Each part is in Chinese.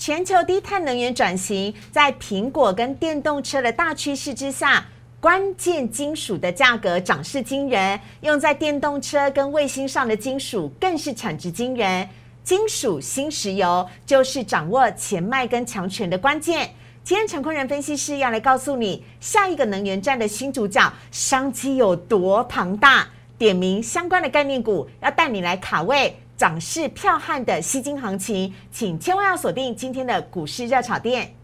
全球低碳能源转型，在苹果跟电动车的大趋势之下，关键金属的价格涨势惊人，用在电动车跟卫星上的金属更是产值惊人。金属新石油就是掌握钱脉跟强权的关键。今天陈坤仁分析师要来告诉你，下一个能源站的新主角商机有多庞大，点名相关的概念股，要带你来卡位。涨势剽悍的吸金行情，请千万要锁定今天的股市热炒店。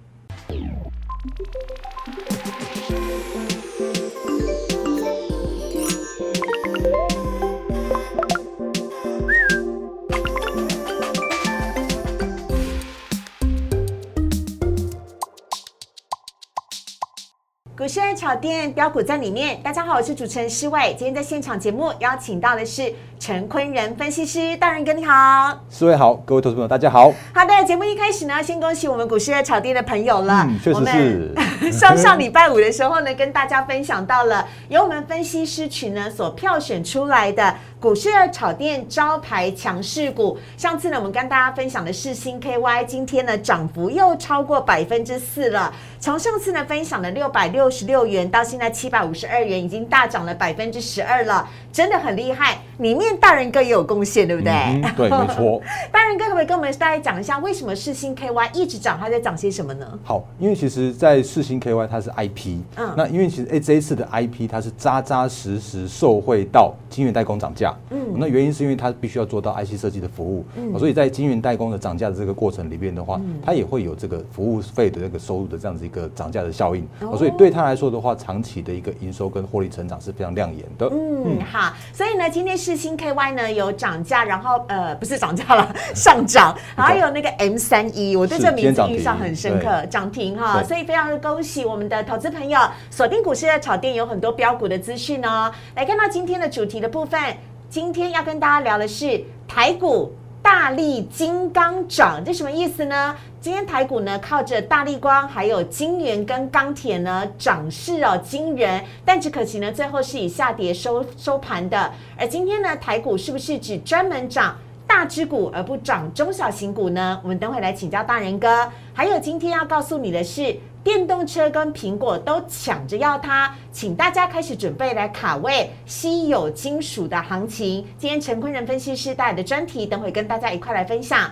股市热炒店标股在里面。大家好，我是主持人施伟。今天在现场节目邀请到的是。陈坤仁分析师，大仁哥你好，施伟好，各位投资朋友大家好。好的，节目一开始呢，先恭喜我们股市的炒店的朋友了。确实是。上上礼拜五的时候呢，跟大家分享到了由我们分析师群呢所票选出来的股市的炒店招牌强势股。上次呢，我们跟大家分享的是新 KY，今天呢涨幅又超过百分之四了。从上次呢分享的六百六十六元到现在七百五十二元，已经大涨了百分之十二了，真的很厉害。里面大人哥也有贡献，对不对？对，没错。大人哥可不可以跟我们大家讲一下，为什么世星 KY 一直涨？它在涨些什么呢？好，因为其实，在世星 KY 它是 IP，嗯，那因为其实哎这一次的 IP 它是扎扎实实受惠到晶圆代工涨价，嗯，那原因是因为它必须要做到 IC 设计的服务，嗯，所以在晶圆代工的涨价的这个过程里面的话，它也会有这个服务费的这个收入的这样子一个涨价的效应，所以对它来说的话，长期的一个营收跟获利成长是非常亮眼的。嗯，好，所以呢，今天世新 KY 呢。有涨价，然后呃不是涨价了，上涨，还有那个 M 三一，我对这名字印象很深刻，涨停哈，所以非常的恭喜我们的投资朋友，锁定股市的炒店有很多标股的资讯哦。来看到今天的主题的部分，今天要跟大家聊的是台股。大力金刚掌，这什么意思呢？今天台股呢靠着大力光，还有金元跟钢铁呢涨势哦惊人，但只可惜呢最后是以下跌收收盘的。而今天呢台股是不是只专门涨大只股而不涨中小型股呢？我们等会来请教大人哥。还有今天要告诉你的是。电动车跟苹果都抢着要它，请大家开始准备来卡位稀有金属的行情。今天陈坤仁分析师带来的专题，等会跟大家一块来分享。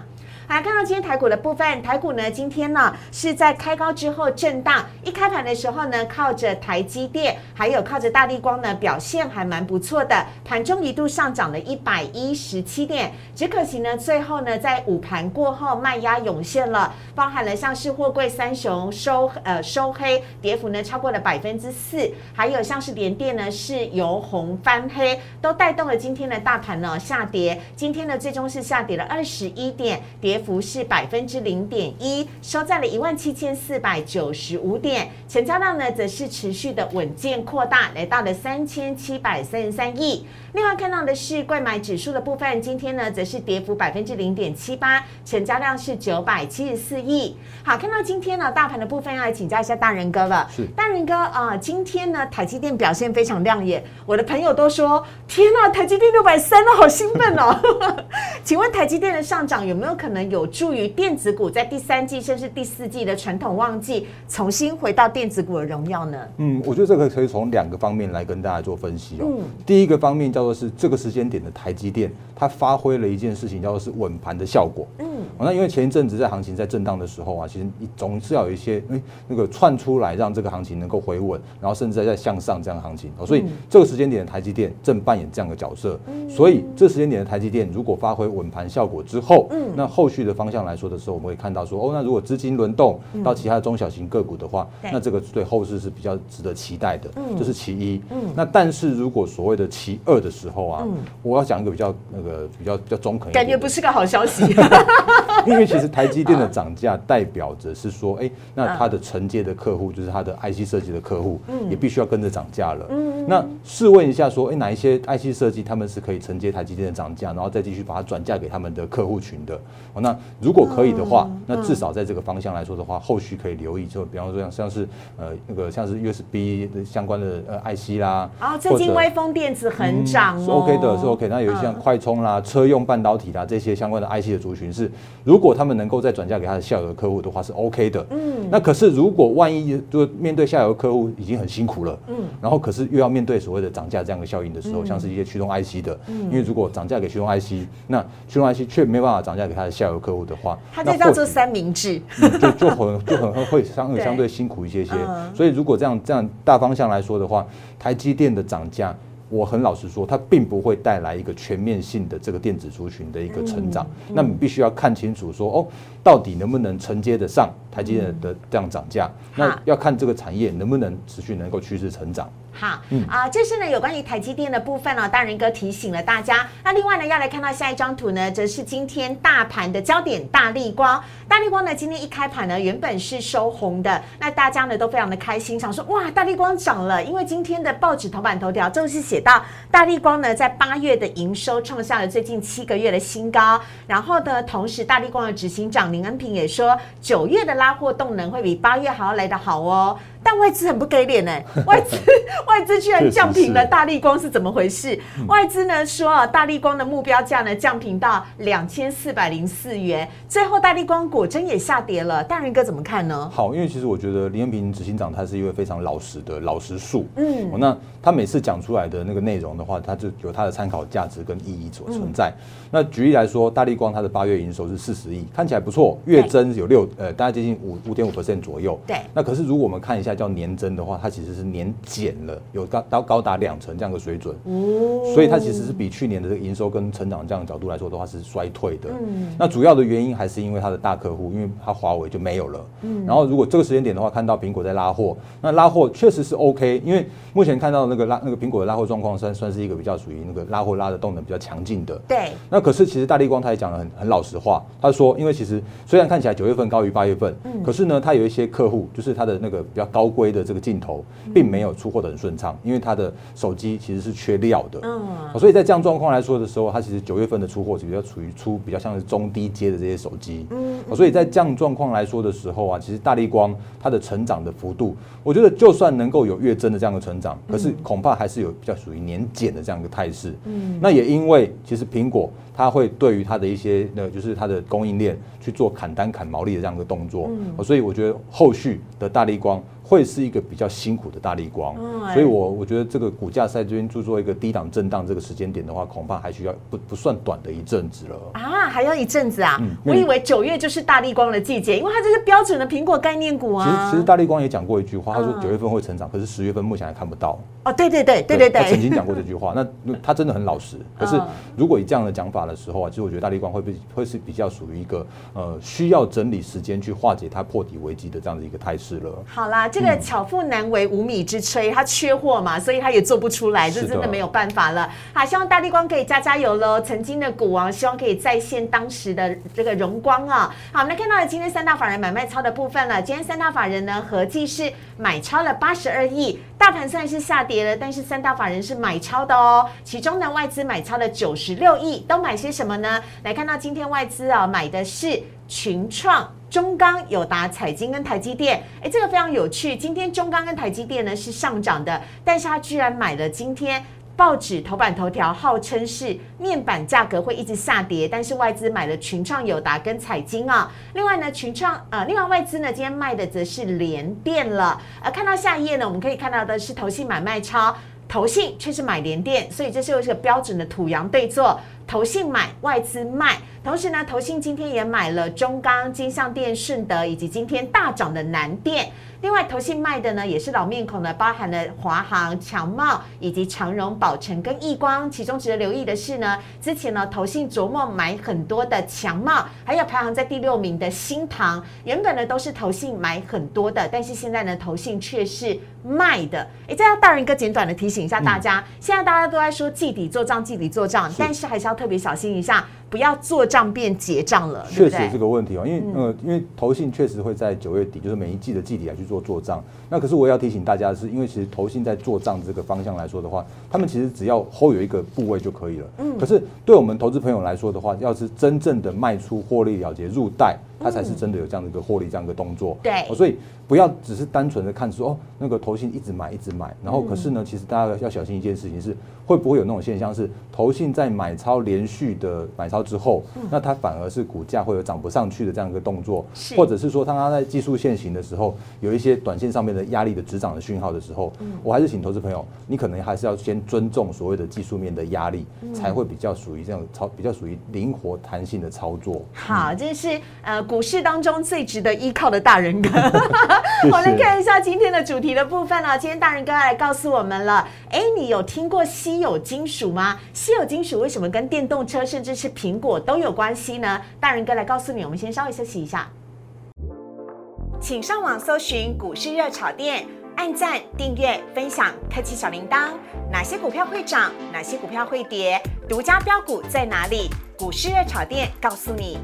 好，看到今天台股的部分，台股呢今天呢是在开高之后震荡，一开盘的时候呢靠着台积电，还有靠着大力光呢表现还蛮不错的，盘中一度上涨了一百一十七点，只可惜呢最后呢在午盘过后卖压涌现了，包含了像是货柜三雄收呃收黑，跌幅呢超过了百分之四，还有像是联电呢是由红翻黑，都带动了今天的大盘呢下跌，今天呢最终是下跌了二十一点跌。跌幅是百分之零点一，收在了一万七千四百九十五点，成交量呢则是持续的稳健扩大，来到了三千七百三十三亿。另外看到的是贵买指数的部分，今天呢则是跌幅百分之零点七八，成交量是九百七十四亿。好，看到今天呢大盘的部分，要来请教一下大仁哥了。是大仁哥啊，今天呢台积电表现非常亮眼，我的朋友都说天呐，台积电六百三了，好兴奋哦！请问台积电的上涨有没有可能有助于电子股在第三季甚至第四季的传统旺季重新回到电子股的荣耀呢？嗯，我觉得这个可以从两个方面来跟大家做分析哦。第一个方面叫说是这个时间点的台积电，它发挥了一件事情，叫做是稳盘的效果。嗯，那因为前一阵子在行情在震荡的时候啊，其实你总是要有一些哎那个窜出来，让这个行情能够回稳，然后甚至在向上这样的行情。哦所以这个时间点的台积电正扮演这样的角色。所以这时间点的台积电如果发挥稳盘效果之后，嗯，那后续的方向来说的时候，我们会看到说，哦，那如果资金轮动到其他的中小型个股的话，那这个对后市是比较值得期待的。嗯，这是其一。嗯，那但是如果所谓的其二的时候啊，我要讲一个比较那个比较比较中肯，感觉不是个好消息。因为其实台积电的涨价代表着是说，哎，那它的承接的客户就是它的 IC 设计的客户，也必须要跟着涨价了。嗯，那试问一下，说，哎，哪一些 IC 设计他们是可以承接台积电的涨价，然后再继续把它转嫁给他们的客户群的？哦，那如果可以的话，那至少在这个方向来说的话，后续可以留意，就比方说像像是呃那个像是 USB 的相关的呃 IC 啦，啊，最近微风电子很涨哦，是 OK 的，是 OK。那有一些像快充啦、车用半导体啦这些相关的 IC 的族群是如。如果他们能够再转嫁给他的下游客户的话，是 OK 的。嗯，那可是如果万一就面对下游客户已经很辛苦了，嗯，然后可是又要面对所谓的涨价这样的效应的时候，像是一些驱动 IC 的，嗯因为如果涨价给驱动 IC，那驱动 IC 却没办法涨价给他的下游客户的话，他就叫做三明治，就就很就很会相相对 辛苦一些些。所以如果这样这样大方向来说的话，台积电的涨价。我很老实说，它并不会带来一个全面性的这个电子族群的一个成长。那你必须要看清楚，说哦，到底能不能承接得上台积电的这样涨价？那要看这个产业能不能持续能够趋势成长。好，啊，这是呢有关于台积电的部分哦。大人哥提醒了大家。那另外呢，要来看到下一张图呢，则是今天大盘的焦点——大力光。大力光呢，今天一开盘呢，原本是收红的，那大家呢都非常的开心，想说哇，大力光涨了，因为今天的报纸头版头条正是写到大力光呢，在八月的营收创下了最近七个月的新高。然后呢，同时大力光的执行长林恩平也说，九月的拉货动能会比八月还要来得好哦。但外资很不给脸呢，外资外资居然降平了大力光是怎么回事？外资呢说啊，大力光的目标价呢降平到两千四百零四元，最后大力光果真也下跌了。大仁哥怎么看呢？好，因为其实我觉得林彦平执行长他是一位非常老实的老实树，嗯，那他每次讲出来的那个内容的话，他就有他的参考价值跟意义所存在。那举例来说，大力光它的八月营收是四十亿，看起来不错，月增有六呃，大概接近五五点五 percent 左右。对，那可是如果我们看一下。叫年增的话，它其实是年减了，有高到高达两成这样的水准，哦，所以它其实是比去年的这个营收跟成长这样的角度来说的话是衰退的。嗯，那主要的原因还是因为它的大客户，因为它华为就没有了。嗯，然后如果这个时间点的话，看到苹果在拉货，那拉货确实是 OK，因为目前看到那个拉那个苹果的拉货状况算算是一个比较属于那个拉货拉的动能比较强劲的。对，那可是其实大力光他也讲了很很老实话，他说，因为其实虽然看起来九月份高于八月份，嗯，可是呢，他有一些客户就是他的那个比较高规的这个镜头，并没有出货的很顺畅，因为它的手机其实是缺料的，嗯，所以在这样状况来说的时候，它其实九月份的出货是比较处于出比较像是中低阶的这些手机，嗯，所以在这样状况来说的时候啊，其实大力光它的成长的幅度，我觉得就算能够有月增的这样的成长，可是恐怕还是有比较属于年减的这样一个态势，嗯，那也因为其实苹果它会对于它的一些呃就是它的供应链去做砍单砍毛利的这样一个动作，嗯，所以我觉得后续的大力光。会是一个比较辛苦的大力光，所以我我觉得这个股价在这边做做一个低档震荡这个时间点的话，恐怕还需要不不算短的一阵子了啊，还要一阵子啊！我以为九月就是大力光的季节，因为它这是标准的苹果概念股啊。其实其实大力光也讲过一句话，他说九月份会成长，可是十月份目前还看不到。哦，对对对对对对，他曾经讲过这句话，那他真的很老实。可是如果以这样的讲法的时候啊，其实我觉得大力光会会会是比较属于一个呃需要整理时间去化解它破底危机的这样的一个态势了。好啦，这个巧妇难。难为无米之炊，他缺货嘛，所以他也做不出来，这真的没有办法了。好，希望大地光可以加加油喽！曾经的股王，希望可以再现当时的这个荣光啊！好，我们来看到了今天三大法人买卖超的部分了。今天三大法人呢，合计是买超了八十二亿。大盘虽然是下跌了，但是三大法人是买超的哦。其中呢，外资买超了九十六亿，都买些什么呢？来看到今天外资啊，买的是群创。中钢、友达、彩金跟台积电，哎，这个非常有趣。今天中钢跟台积电呢是上涨的，但是他居然买了今天报纸头版头条，号称是面板价格会一直下跌，但是外资买了群创、友达跟彩金啊。另外呢，群创呃，另外外资呢今天卖的则是联电了。呃，看到下一页呢，我们可以看到的是投信买卖超，投信却是买联电，所以这是又是个标准的土洋对坐。投信买，外资卖，同时呢，投信今天也买了中钢、金像电、顺德，以及今天大涨的南电。另外，投信卖的呢也是老面孔呢，包含了华航、强茂以及长荣、宝成跟易光。其中值得留意的是呢，之前呢投信琢磨买很多的强茂，还有排行在第六名的新唐，原本呢都是投信买很多的，但是现在呢投信却是卖的。哎，这要大人哥简短的提醒一下大家，现在大家都在说季底做账，季底做账，但是还是要特别小心一下。不要做账变结账了，确实这个问题哦，因为呃，因为投信确实会在九月底，就是每一季的季底来去做做做账。那可是我要提醒大家的是，因为其实投信在做账这个方向来说的话，他们其实只要 hold 有一个部位就可以了。嗯。可是对我们投资朋友来说的话，要是真正的卖出获利了结入袋，它才是真的有这样的一个获利这样一个动作。对，所以不要只是单纯的看说哦，那个投信一直买一直买，然后可是呢，其实大家要小心一件事情是，会不会有那种现象是投信在买超连续的买超之后，那它反而是股价会有涨不上去的这样一个动作，或者是说当它在技术线型的时候，有一些短线上面的压力的止涨的讯号的时候，我还是请投资朋友，你可能还是要先尊重所谓的技术面的压力，才会比较属于这样操，比较属于灵活弹性的操作。好，这是呃股市当中最值得依靠的大人哥。我来看一下今天的主题的部分了。今天大人哥来告诉我们了，哎，你有听过稀有金属吗？稀有金属为什么跟电动车甚至是苹果都有关系呢？大人哥来告诉你。我们先稍微休息一下，请上网搜寻股市热炒店，按赞、订阅、分享，开启小铃铛。哪些股票会涨？哪些股票会跌？独家标股在哪里？股市热炒店告诉你。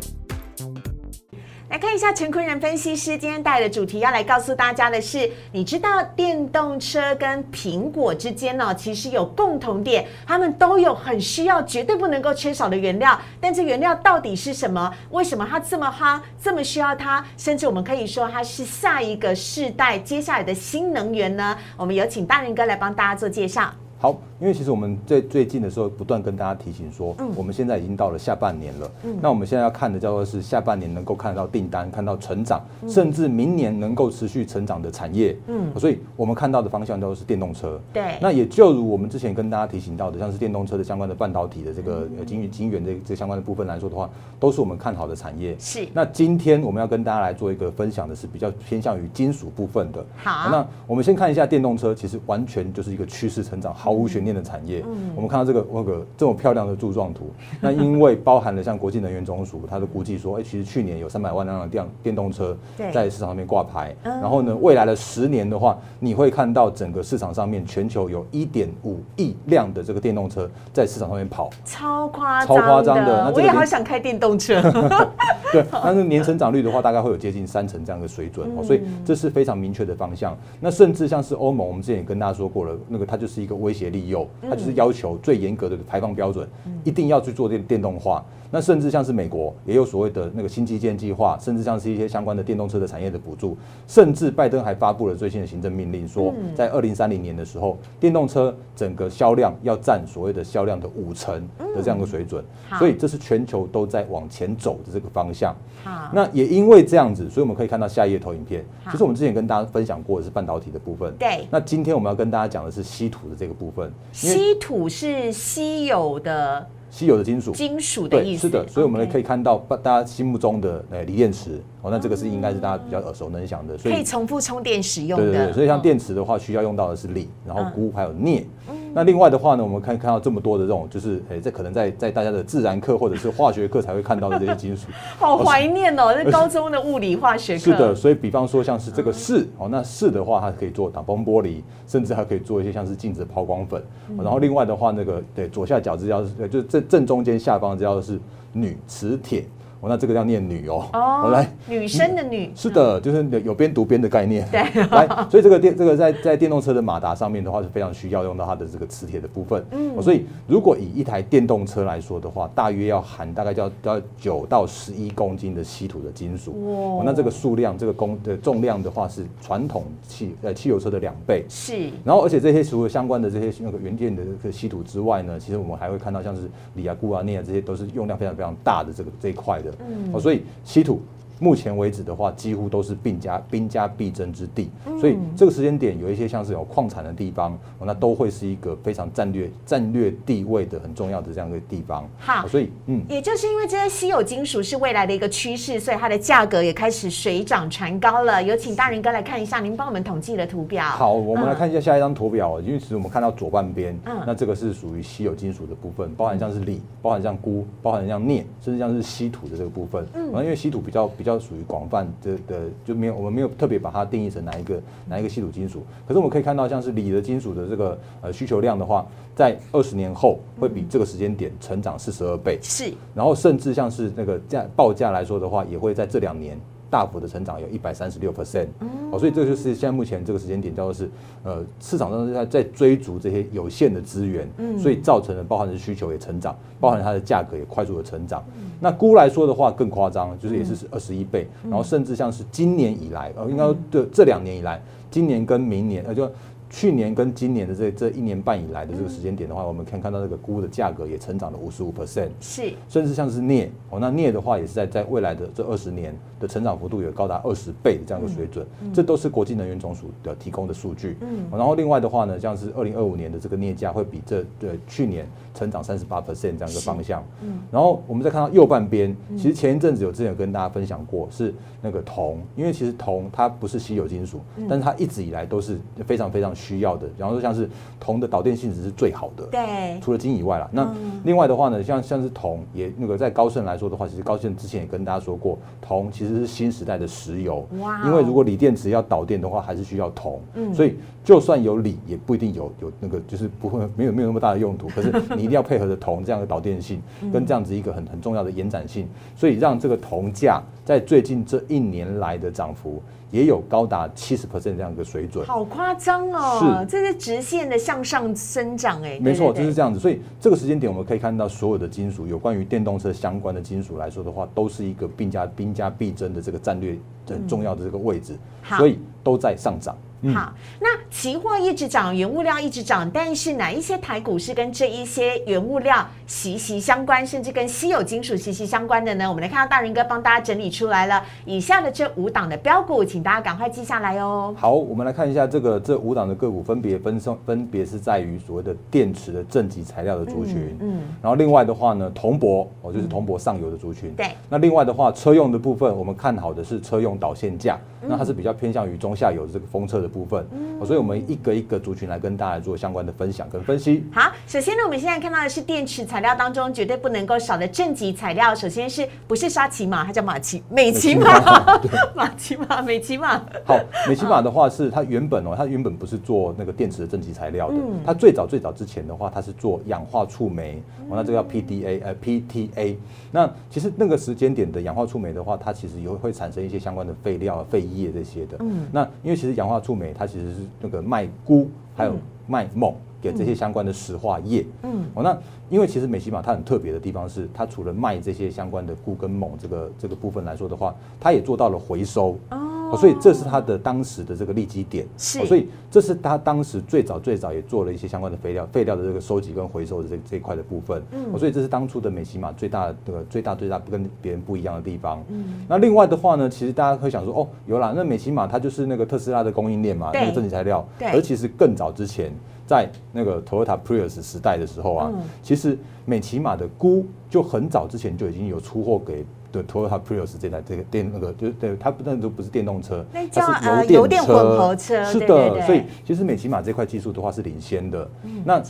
来看一下陈坤仁分析师今天带来的主题，要来告诉大家的是，你知道电动车跟苹果之间呢，其实有共同点，他们都有很需要、绝对不能够缺少的原料。但这原料到底是什么？为什么它这么夯，这么需要它？甚至我们可以说它是下一个世代、接下来的新能源呢？我们有请大仁哥来帮大家做介绍。好，因为其实我们在最近的时候不断跟大家提醒说，我们现在已经到了下半年了。嗯那我们现在要看的叫做是下半年能够看到订单、看到成长，甚至明年能够持续成长的产业。嗯，所以我们看到的方向都是电动车。对。那也就如我们之前跟大家提醒到的，像是电动车的相关的半导体的这个晶圆、晶圆这这相关的部分来说的话，都是我们看好的产业。是。那今天我们要跟大家来做一个分享的是比较偏向于金属部分的。好。那我们先看一下电动车，其实完全就是一个趋势成长，毫无悬念的产业。我们看到这个那个这么漂亮的柱状图，那因为包含了像国际能源总署，它的估计说，哎，其实去年有三百万辆的电电动车在市场上面挂牌，然后呢，未来的十年的话，你会看到整个市场上面全球有一点五亿辆的这个电动车在市场上面跑，超夸张超夸张的，那我也好想开电动车。对，但是年成长率的话，大概会有接近三成这样的水准哦，所以这是非常明确的方向。那甚至像是欧盟，我们之前也跟大家说过了，那个它就是一个威胁利诱，它就是要求最严格的排放标准，一定要去做电电动化。那甚至像是美国也有所谓的那个新基建计划，甚至像是一些相关的电动车的产业的补助，甚至拜登还发布了最新的行政命令，说在二零三零年的时候，电动车整个销量要占所谓的销量的五成的这样的水准。所以这是全球都在往前走的这个方向。好，那也因为这样子，所以我们可以看到下一页投影片，其实我们之前跟大家分享过的是半导体的部分。对。那今天我们要跟大家讲的是稀土的这个部分。稀土是稀有的。稀有的金属，金属的意思。是的，所以我们可以看到大家心目中的呃锂电池。哦，那这个是应该是大家比较耳熟能详的，所以可以重复充电使用的。对对对，所以像电池的话，需要用到的是锂，然后钴还有镍。那另外的话呢，我们可以看到这么多的这种，就是诶，这可能在在大家的自然课或者是化学课才会看到的这些金属。好怀念哦，这高中的物理化学课。是的，所以比方说像是这个铯哦，那铯的话它可以做挡风玻璃，甚至还可以做一些像是镜子抛光粉。然后另外的话，那个对左下角这叫是就是正正中间下方这叫是铝磁铁。哦，那这个要念女哦。哦，来，女生的女。是的，就是有边读边的概念。对。来，所以这个电这个在在电动车的马达上面的话是非常需要用到它的这个磁铁的部分。嗯。所以如果以一台电动车来说的话，大约要含大概要要九到十一公斤的稀土的金属。哇。那这个数量，这个公的重量的话是传统汽呃汽油车的两倍。是。然后，而且这些除了相关的这些那个元件的这个稀土之外呢，其实我们还会看到像是锂啊、钴啊、镍啊，这些都是用量非常非常大的这个这一块的。嗯，哦，所以稀土。目前为止的话，几乎都是兵家兵家必争之地，所以这个时间点有一些像是有矿产的地方，那都会是一个非常战略战略地位的很重要的这样一个地方。好，所以嗯，也就是因为这些稀有金属是未来的一个趋势，所以它的价格也开始水涨船高了。有请大人哥来看一下，您帮我们统计的图表。好，我们来看一下下一张图表，因为其实我们看到左半边，嗯，那这个是属于稀有金属的部分，包含像是锂，包含像钴，包含像镍，甚至像是稀土的这个部分。嗯，因为稀土比较比较属于广泛。的的就没有，我们没有特别把它定义成哪一个哪一个稀土金属。可是我们可以看到，像是锂的金属的这个呃需求量的话，在二十年后会比这个时间点成长四十二倍。是，然后甚至像是那个价报价来说的话，也会在这两年大幅的成长，有一百三十六 percent。哦，所以这就是现在目前这个时间点，叫做是呃市场上在在追逐这些有限的资源，所以造成了包含的需求也成长，包含它的价格也快速的成长。那估来说的话更夸张，就是也是二十一倍，然后甚至像是今年以来，呃，应该这这两年以来，今年跟明年，呃，就。去年跟今年的这这一年半以来的这个时间点的话，我们可以看到这个钴的价格也成长了五十五 percent，是，甚至像是镍哦，那镍的话也是在在未来的这二十年的成长幅度有高达二十倍的这样一个水准，这都是国际能源总署的提供的数据。嗯，然后另外的话呢，像是二零二五年的这个镍价会比这对去年成长三十八 percent 这样一个方向。嗯，然后我们再看到右半边，其实前一阵子有之前有跟大家分享过是那个铜，因为其实铜它不是稀有金属，但是它一直以来都是非常非常需要的，然后。像是铜的导电性质是最好的，对，除了金以外啦。那另外的话呢，像像是铜也那个在高盛来说的话，其实高盛之前也跟大家说过，铜其实是新时代的石油。哇！因为如果锂电池要导电的话，还是需要铜。嗯。所以就算有锂，也不一定有有那个就是不会没有没有那么大的用途。可是你一定要配合着铜这样的导电性，跟这样子一个很很重要的延展性，所以让这个铜价在最近这一年来的涨幅。也有高达七十 percent 这样一个水准，好夸张哦！是，这是直线的向上生长哎。没错，就是这样子。所以这个时间点，我们可以看到所有的金属，有关于电动车相关的金属来说的话，都是一个兵家兵家必争的这个战略很重要的这个位置，所以都在上涨。好，那期货一直涨，原物料一直涨，但是哪一些台股是跟这一些原物料息息相关，甚至跟稀有金属息息相关的呢？我们来看到大人哥帮大家整理出来了以下的这五档的标股，请大家赶快记下来哦。好，我们来看一下这个这五档的个股，分别分分分别是在于所谓的电池的正极材料的族群，嗯，然后另外的话呢，铜箔哦，就是铜箔上游的族群，对。那另外的话，车用的部分，我们看好的是车用导线架，那它是比较偏向于中下游的这个封测的部分，嗯。所以，我们一个一个族群来跟大家做相关的分享跟分析。好，首先呢，我们现在看到的是电池材料当中绝对不能够少的正极材料。首先是不是沙琪玛？它叫马奇美奇玛，马奇玛 美奇玛。好，美奇玛的话是它原本哦，它原本不是做那个电池的正极材料的。它最早最早之前的话，它是做氧化触媒。哦，那这个叫 PDA 呃 PTA。那其实那个时间点的氧化触媒的话，它其实也会产生一些相关的废料、废液这些的。嗯。那因为其实氧化触媒它其实是那个卖钴还有卖锰给这些相关的石化业，嗯，哦，那因为其实美西玛它很特别的地方是，它除了卖这些相关的钴跟锰这个这个部分来说的话，它也做到了回收。哦。所以这是它的当时的这个利基点，是，所以这是它当时最早最早也做了一些相关的废料废料的这个收集跟回收的这这一块的部分，嗯，所以这是当初的美西玛最大的最大最大跟别人不一样的地方，嗯，那另外的话呢，其实大家会想说，哦，有啦，那美西玛它就是那个特斯拉的供应链嘛，那个正极材料，对，而其实更早之前，在那个 Toyota Prius 时代的时候啊，其实美骑马的钴就很早之前就已经有出货给。对，Toyota Prius 这台这个电那个就是对它不但都不是电动车，它是油电混合车。是的，所以其实美骑马这块技术的话是领先的。那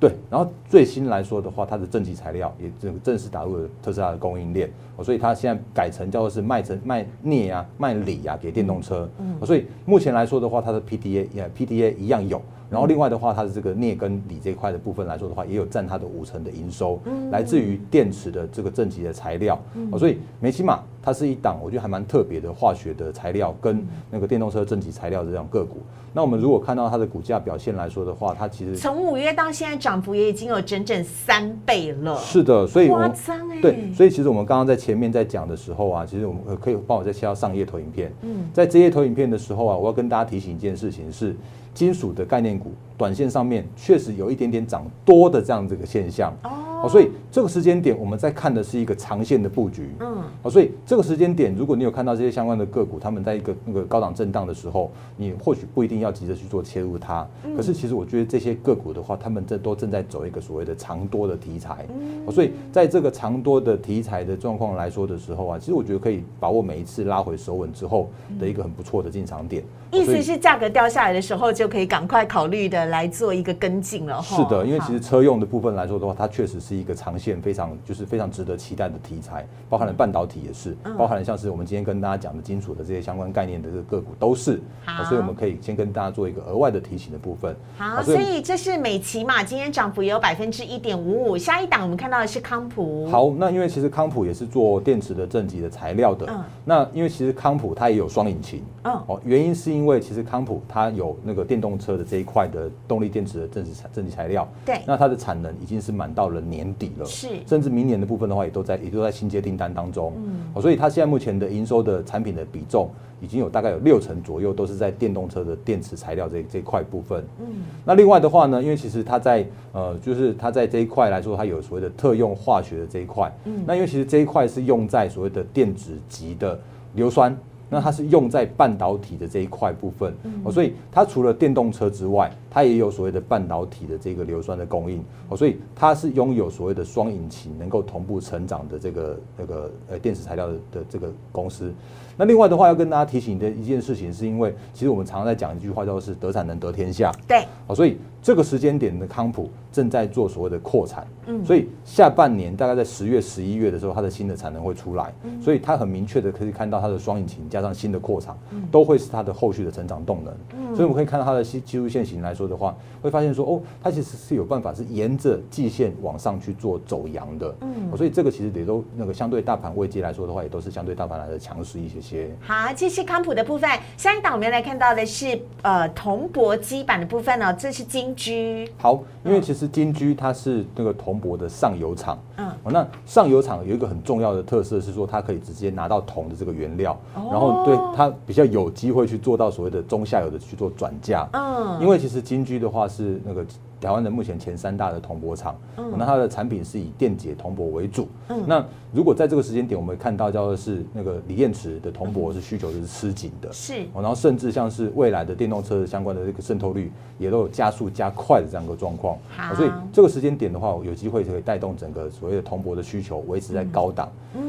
对，然后最新来说的话，它的正极材料也正正式打入了特斯拉的供应链。所以它现在改成叫做是卖成卖镍啊、卖锂啊给电动车。嗯，所以目前来说的话，它的 PDA 也 PDA 一样有。然后另外的话，它的这个镍跟锂这一块的部分来说的话，也有占它的五成的营收，来自于电池的这个正极的材料。哦，所以美骑马它是一档我觉得还蛮特别的化学的材料跟那个电动车正极材料的这种个股。那我们如果看到它的股价表现来说的话，它其实从五月到现在涨幅也已经有整整三倍了。是的，所以夸张哎。对，所以其实我们刚刚在前面在讲的时候啊，其实我们可以帮我再切到上页投影片。嗯，在这页投影片的时候啊，我要跟大家提醒一件事情是。金属的概念股，短线上面确实有一点点涨多的这样子个现象。哦，所以这个时间点我们在看的是一个长线的布局，嗯，哦，所以这个时间点，如果你有看到这些相关的个股，他们在一个那个高档震荡的时候，你或许不一定要急着去做切入它，可是其实我觉得这些个股的话，他们这都正在走一个所谓的长多的题材，嗯，所以在这个长多的题材的状况来说的时候啊，其实我觉得可以把握每一次拉回手稳之后的一个很不错的进场点，意思是价格掉下来的时候就。就可以赶快考虑的来做一个跟进了。是的，因为其实车用的部分来说的话，它确实是一个长线非常就是非常值得期待的题材，包含了半导体也是，包含了像是我们今天跟大家讲的金属的这些相关概念的这个个股都是。好，所以我们可以先跟大家做一个额外的提醒的部分。好，所以这是美琪嘛，今天涨幅也有百分之一点五五。下一档我们看到的是康普。好，那因为其实康普也是做电池的正极的材料的。嗯。那因为其实康普它也有双引擎。嗯。哦，原因是因为其实康普它有那个电动车的这一块的动力电池的正极材正极材料。对。那它的产能已经是满到了年底了。是。甚至明年的部分的话，也都在也都在新接订单当中。嗯。哦，所以它现在目前的营收的产品的比重。已经有大概有六成左右都是在电动车的电池材料这这块部分。嗯，那另外的话呢，因为其实它在呃，就是它在这一块来说，它有所谓的特用化学的这一块。嗯，那因为其实这一块是用在所谓的电子级的硫酸。那它是用在半导体的这一块部分，哦，所以它除了电动车之外，它也有所谓的半导体的这个硫酸的供应，哦，所以它是拥有所谓的双引擎能够同步成长的这个那个呃电池材料的的这个公司。那另外的话要跟大家提醒的一件事情，是因为其实我们常常在讲一句话，叫做是得产能得天下。对，好，所以。这个时间点的康普正在做所谓的扩产，嗯，所以下半年大概在十月、十一月的时候，它的新的产能会出来，所以它很明确的可以看到它的双引擎加上新的扩厂，都会是它的后续的成长动能。所以我们可以看到它的技技术线型来说的话，会发现说哦，它其实是有办法是沿着季线往上去做走阳的，嗯，所以这个其实也都那个相对大盘位阶来说的话，也都是相对大盘来的强势一些些。好，这是康普的部分。下一档我们来看到的是呃铜箔基板的部分呢，这是金。居好，因为其实金居它是那个铜箔的上游厂，嗯，那上游厂有一个很重要的特色是说，它可以直接拿到铜的这个原料，然后对它比较有机会去做到所谓的中下游的去做转嫁，嗯，因为其实金居的话是那个。台湾的目前前三大的铜箔厂，那它的产品是以电解铜箔为主。那如果在这个时间点，我们看到叫做是那个锂电池的铜箔是需求是吃紧的，是。然后甚至像是未来的电动车相关的这个渗透率也都有加速加快的这样一个状况。所以这个时间点的话，有机会可以带动整个所谓的铜箔的需求维持在高档。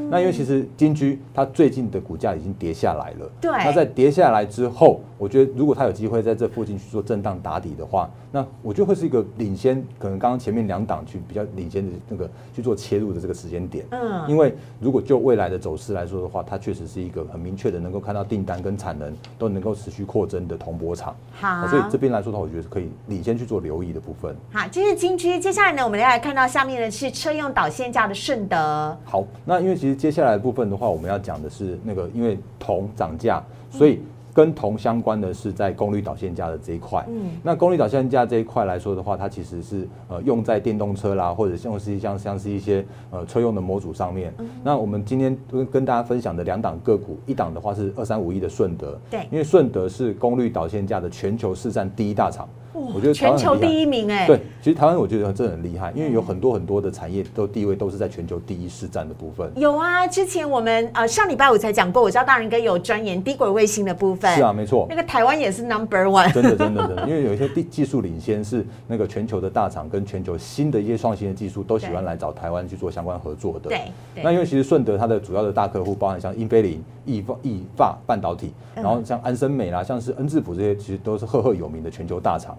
那因为其实金居它最近的股价已经跌下来了，对。那在跌下来之后，我觉得如果它有机会在这附近去做震荡打底的话，那我觉得会是一个领先。可能刚刚前面两档去比较领先的那个去做切入的这个时间点，嗯，因为如果就未来的走势来说的话，它确实是一个很明确的能够看到订单跟产能都能够持续扩增的铜箔厂，好，所以这边来说的话，我觉得是可以领先去做留意的部分。好，这是金居，接下来呢，我们要来看到下面的是车用导线架的顺德。好，那因为其实接下来的部分的话，我们要讲的是那个因为铜涨价，所以。跟铜相关的是在功率导线架的这一块，嗯，那功率导线架这一块来说的话，它其实是呃用在电动车啦，或者像是像像是一些呃车用的模组上面。那我们今天跟跟大家分享的两档个股，一档的话是二三五一的顺德，对，因为顺德是功率导线架的全球市占第一大厂。我觉得全球第一名哎，对，其实台湾我觉得真的很厉害，因为有很多很多的产业都地位都是在全球第一市占的部分。有啊，之前我们呃上礼拜五才讲过，我知道大仁哥有钻研低轨卫星的部分。是啊，没错，那个台湾也是 number one。真的真的真的，因为有一些技技术领先是那个全球的大厂跟全球新的一些创新的技术都喜欢来找台湾去做相关合作的。对，那因为其实顺德它的主要的大客户包含像英飞凌、易发、易发半导体，然后像安森美啦，像是恩智浦这些，其实都是赫赫有名的全球大厂。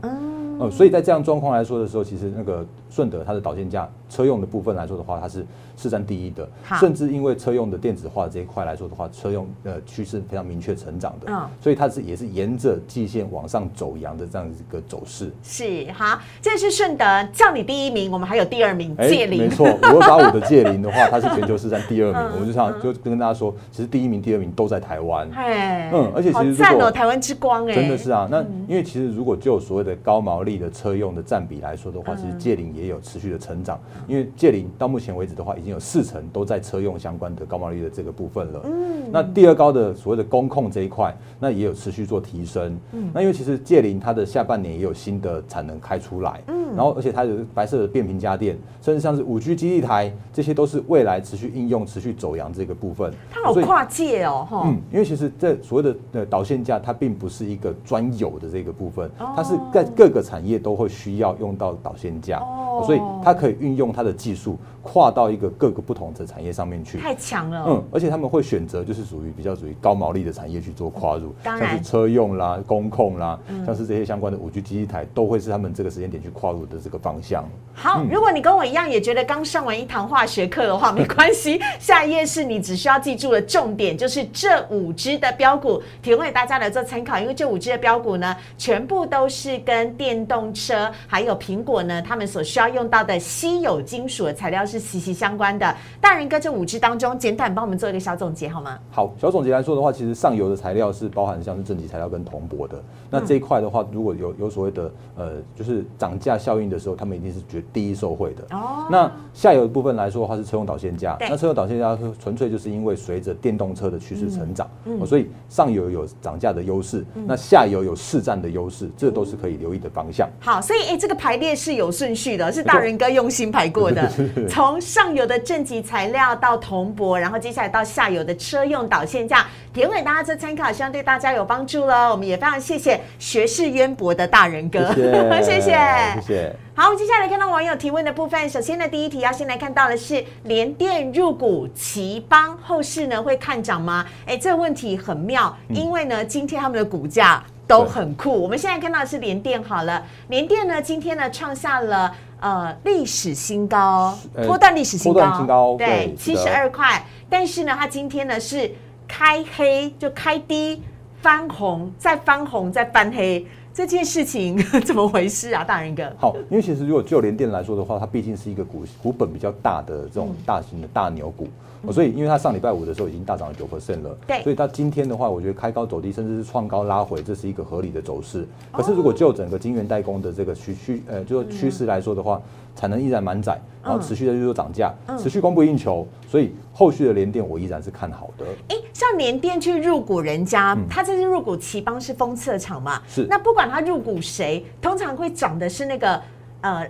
嗯。呃，所以在这样状况来说的时候，其实那个顺德它的导线架车用的部分来说的话，它是市占第一的，甚至因为车用的电子化这一块来说的话，车用呃趋势非常明确成长的，嗯，所以它是也是沿着季线往上走阳的这样一个走势。是好，这是顺德叫你第一名，我们还有第二名界林，没错，如果打我的界林的话，它是全球市占第二名，我们就想就跟大家说，其实第一名、第二名都在台湾，哎，嗯，而且其实赞哦，台湾之光哎，真的是啊，那因为其实如果就所谓的高毛。力的车用的占比来说的话，其实界林也有持续的成长，因为界林到目前为止的话，已经有四成都在车用相关的高毛利的这个部分了。嗯，那第二高的所谓的工控这一块，那也有持续做提升。嗯，那因为其实界林它的下半年也有新的产能开出来。嗯，然后而且它有白色的变频家电，甚至像是五 G 基地台，这些都是未来持续应用、持续走阳这个部分。它好跨界哦，哈。嗯，因为其实这所谓的呃导线架，它并不是一个专有的这个部分，它是在各个产。业都会需要用到导线架，哦，所以它可以运用它的技术。跨到一个各个不同的产业上面去，太强了。嗯，而且他们会选择就是属于比较属于高毛利的产业去做跨入，像是车用啦、工控啦，像是这些相关的五 G 基地台，都会是他们这个时间点去跨入的这个方向。好，如果你跟我一样也觉得刚上完一堂化学课的话，没关系，下一页是你只需要记住的重点，就是这五只的标股，提供给大家来做参考。因为这五只的标股呢，全部都是跟电动车还有苹果呢，他们所需要用到的稀有金属的材料是。息息相关的。大人哥，这五只当中，简短帮我们做一个小总结好吗？好，小总结来说的话，其实上游的材料是包含像是正极材料跟铜箔的。那这一块的话，如果有有所谓的呃，就是涨价效应的时候，他们一定是绝第一受惠的。哦。那下游的部分来说的话，是车用导线架。那车用导线架纯粹就是因为随着电动车的趋势成长嗯，所以上游有涨价的优势，那下游有市占的优势，这都是可以留意的方向。好，所以哎，这个排列是有顺序的，是大人哥用心排过的。从上游的正极材料到铜箔，然后接下来到下游的车用导线架，提供给大家做参考，希望对大家有帮助了。我们也非常谢谢学识渊博的大人哥，谢谢，谢谢。好，我们接下来看到网友提问的部分，首先呢，第一题要先来看到的是联电入股奇邦，后市呢会看涨吗？哎，这个问题很妙，因为呢，今天他们的股价都很酷。我们现在看到的是联电，好了，联电呢今天呢创下了。呃，历史新高，波段历史新高，对，七十二块。但是呢，它今天呢是开黑，就开低翻红，再翻红，再翻黑。这件事情 怎么回事啊，大人哥？好，因为其实如果就联电来说的话，它毕竟是一个股股本比较大的这种大型的大牛股。所以，因为它上礼拜五的时候已经大涨了九 percent 了，对，所以它今天的话，我觉得开高走低，甚至是创高拉回，这是一个合理的走势。可是，如果就整个晶圆代工的这个趋趋呃，就是趋势来说的话，产能依然满载，然后持续的就是涨价，持续供不应求，所以后续的联电我依然是看好的。哎，像联电去入股人家，他这次入股奇邦是封测厂嘛？是。那不管他入股谁，通常会涨的是那个呃。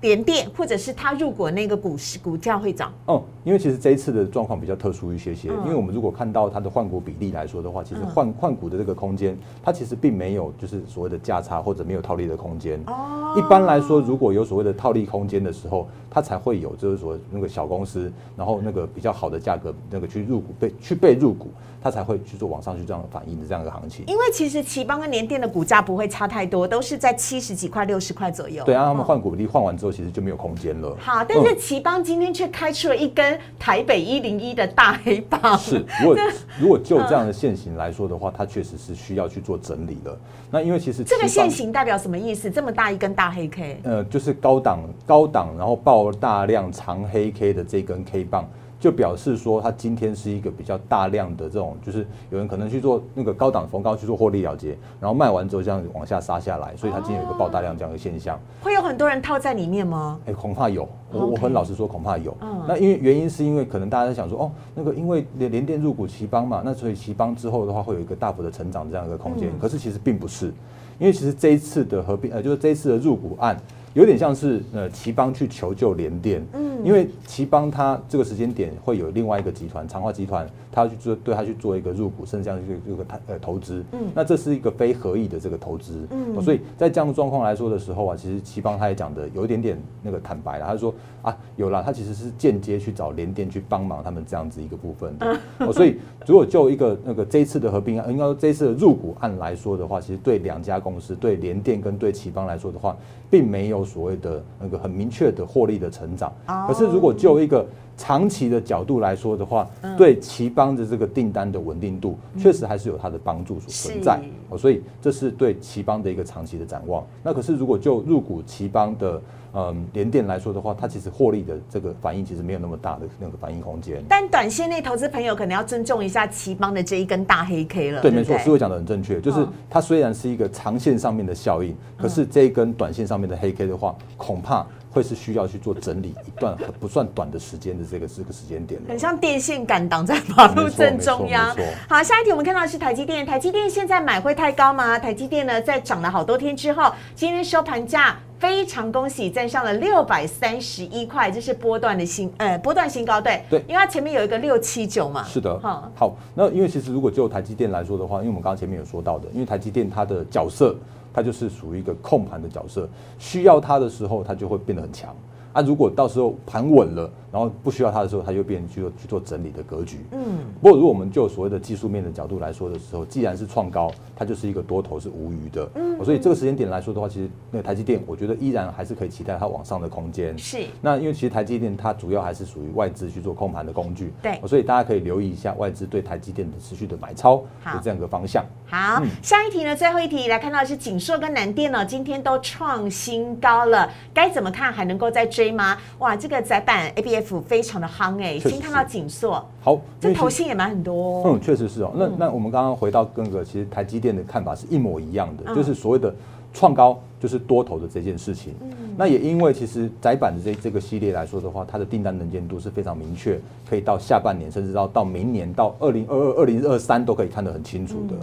联电或者是它入股那个股市股价会涨哦，因为其实这一次的状况比较特殊一些些，因为我们如果看到它的换股比例来说的话，其实换换股的这个空间，它其实并没有就是所谓的价差或者没有套利的空间。哦，一般来说，如果有所谓的套利空间的时候，它才会有就是说那个小公司，然后那个比较好的价格那个去入股被去被入股。它才会去做往上去这样的反应的这样一个行情，因为其实奇邦跟联电的股价不会差太多，都是在七十几块、六十块左右。对啊，他们换股比例换完之后，其实就没有空间了。好，但是奇邦今天却开出了一根台北一零一的大黑棒。是，如果 如果就这样的线型来说的话，它确实是需要去做整理的。那因为其实这个线型代表什么意思？这么大一根大黑 K？呃，就是高档高档，然后爆大量长黑 K 的这根 K 棒。就表示说，它今天是一个比较大量的这种，就是有人可能去做那个高档逢高去做获利了结，然后卖完之后这样往下杀下来，所以它今天有一个爆大量这样的现象。会有很多人套在里面吗？哎，恐怕有。我我很老实说，恐怕有。那因为原因是因为可能大家在想说，哦，那个因为连连电入股奇邦嘛，那所以奇邦之后的话会有一个大幅的成长这样一个空间。可是其实并不是，因为其实这一次的合并，呃，就是这一次的入股案。有点像是呃，齐邦去求救联电，嗯，因为齐邦它这个时间点会有另外一个集团长化集团，它要去做对它去做一个入股，甚至这样一个这个呃投资，嗯，那这是一个非合意的这个投资，嗯，所以在这样的状况来说的时候啊，其实齐邦他也讲的有一点点那个坦白了，他说啊，有了，他其实是间接去找联电去帮忙他们这样子一个部分的，哦，所以如果就一个那个这一次的合并案，应该说这一次的入股案来说的话，其实对两家公司，对联电跟对齐邦来说的话。并没有所谓的那个很明确的获利的成长，可是如果就一个长期的角度来说的话，对齐邦的这个订单的稳定度，确实还是有它的帮助所存在。哦，所以这是对齐邦的一个长期的展望。那可是如果就入股齐邦的。嗯，联电来说的话，它其实获利的这个反应其实没有那么大的那个反应空间。但短线内投资朋友可能要尊重一下奇邦的这一根大黑 K 了。对，没错，思维讲的很正确，就是它虽然是一个长线上面的效应，可是这一根短线上面的黑 K 的话，恐怕会是需要去做整理一段不算短的时间的这个这个时间点。很像电线杆挡在马路正中央。好，下一题我们看到是台积电，台积电现在买会太高吗？台积电呢，在涨了好多天之后，今天收盘价。非常恭喜站上了六百三十一块，这是波段的新呃波段新高，对对，因为它前面有一个六七九嘛。是的，好，好，那因为其实如果就台积电来说的话，因为我们刚刚前面有说到的，因为台积电它的角色，它就是属于一个控盘的角色，需要它的时候，它就会变得很强。啊，如果到时候盘稳了。然后不需要它的时候，它就变去做去做整理的格局。嗯，不过如果我们就所谓的技术面的角度来说的时候，既然是创高，它就是一个多头是无余的。嗯，所以这个时间点来说的话，其实那个台积电，我觉得依然还是可以期待它往上的空间。是。那因为其实台积电它主要还是属于外资去做控盘的工具。对。所以大家可以留意一下外资对台积电的持续的买超的这样一个方向。好，下一题呢，最后一题来看到的是锦硕跟南电呢，今天都创新高了，该怎么看？还能够再追吗？哇，这个窄板 A B F 非常的夯。哎，先看到景色，好，这头信也蛮很多。嗯，确实是哦。那那我们刚刚回到跟个，其实台积电的看法是一模一样的，就是所谓的创高。就是多头的这件事情，那也因为其实窄板的这这个系列来说的话，它的订单能见度是非常明确，可以到下半年，甚至到到明年到二零二二、二零二三都可以看得很清楚的。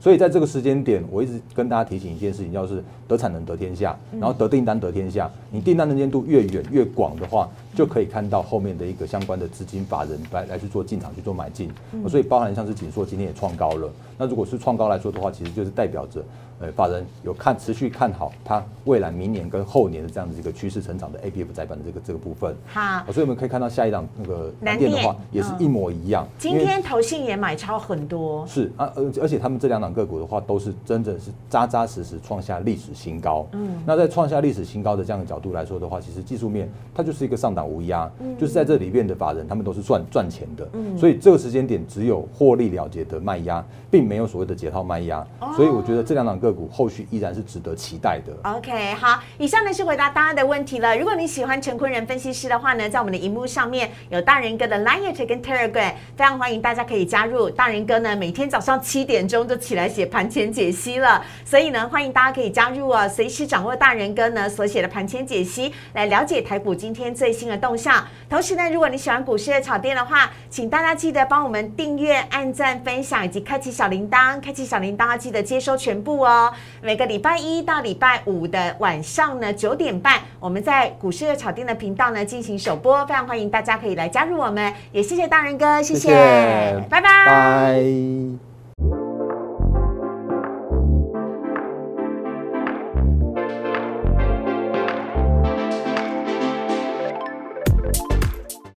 所以在这个时间点，我一直跟大家提醒一件事情，就是得产能得天下，然后得订单得天下。你订单能见度越远越广的话，就可以看到后面的一个相关的资金法人来来去做进场去做买进。所以包含像是锦硕今天也创高了，那如果是创高来说的话，其实就是代表着。呃，法人有看持续看好它未来明年跟后年的这样子一个趋势成长的 A P F 窄板的这个这个部分。好，所以我们可以看到下一档那个蓝电的话，也是一模一样。今天投信也买超很多。是啊，而而且他们这两档个股的话，都是真正是扎扎实实创下历史新高。嗯，那在创下历史新高的这样的角度来说的话，其实技术面它就是一个上档无压，就是在这里面的法人他们都是赚赚钱的。嗯，所以这个时间点只有获利了结的卖压，并没有所谓的解套卖压。所以我觉得这两档个。个股后续依然是值得期待的。OK，好，以上呢是回答大家的问题了。如果你喜欢陈坤仁分析师的话呢，在我们的荧幕上面有大人哥的 Line 跟 Telegram，非常欢迎大家可以加入。大人哥呢每天早上七点钟就起来写盘前解析了，所以呢欢迎大家可以加入啊，随时掌握大人哥呢所写的盘前解析，来了解台股今天最新的动向。同时呢，如果你喜欢股市的炒店的话，请大家记得帮我们订阅、按赞、分享以及开启小铃铛，开启小铃铛要记得接收全部哦。每个礼拜一到礼拜五的晚上呢九点半，我们在股市的炒店的频道呢进行首播，非常欢迎大家可以来加入我们，也谢谢大仁哥，谢谢，拜拜。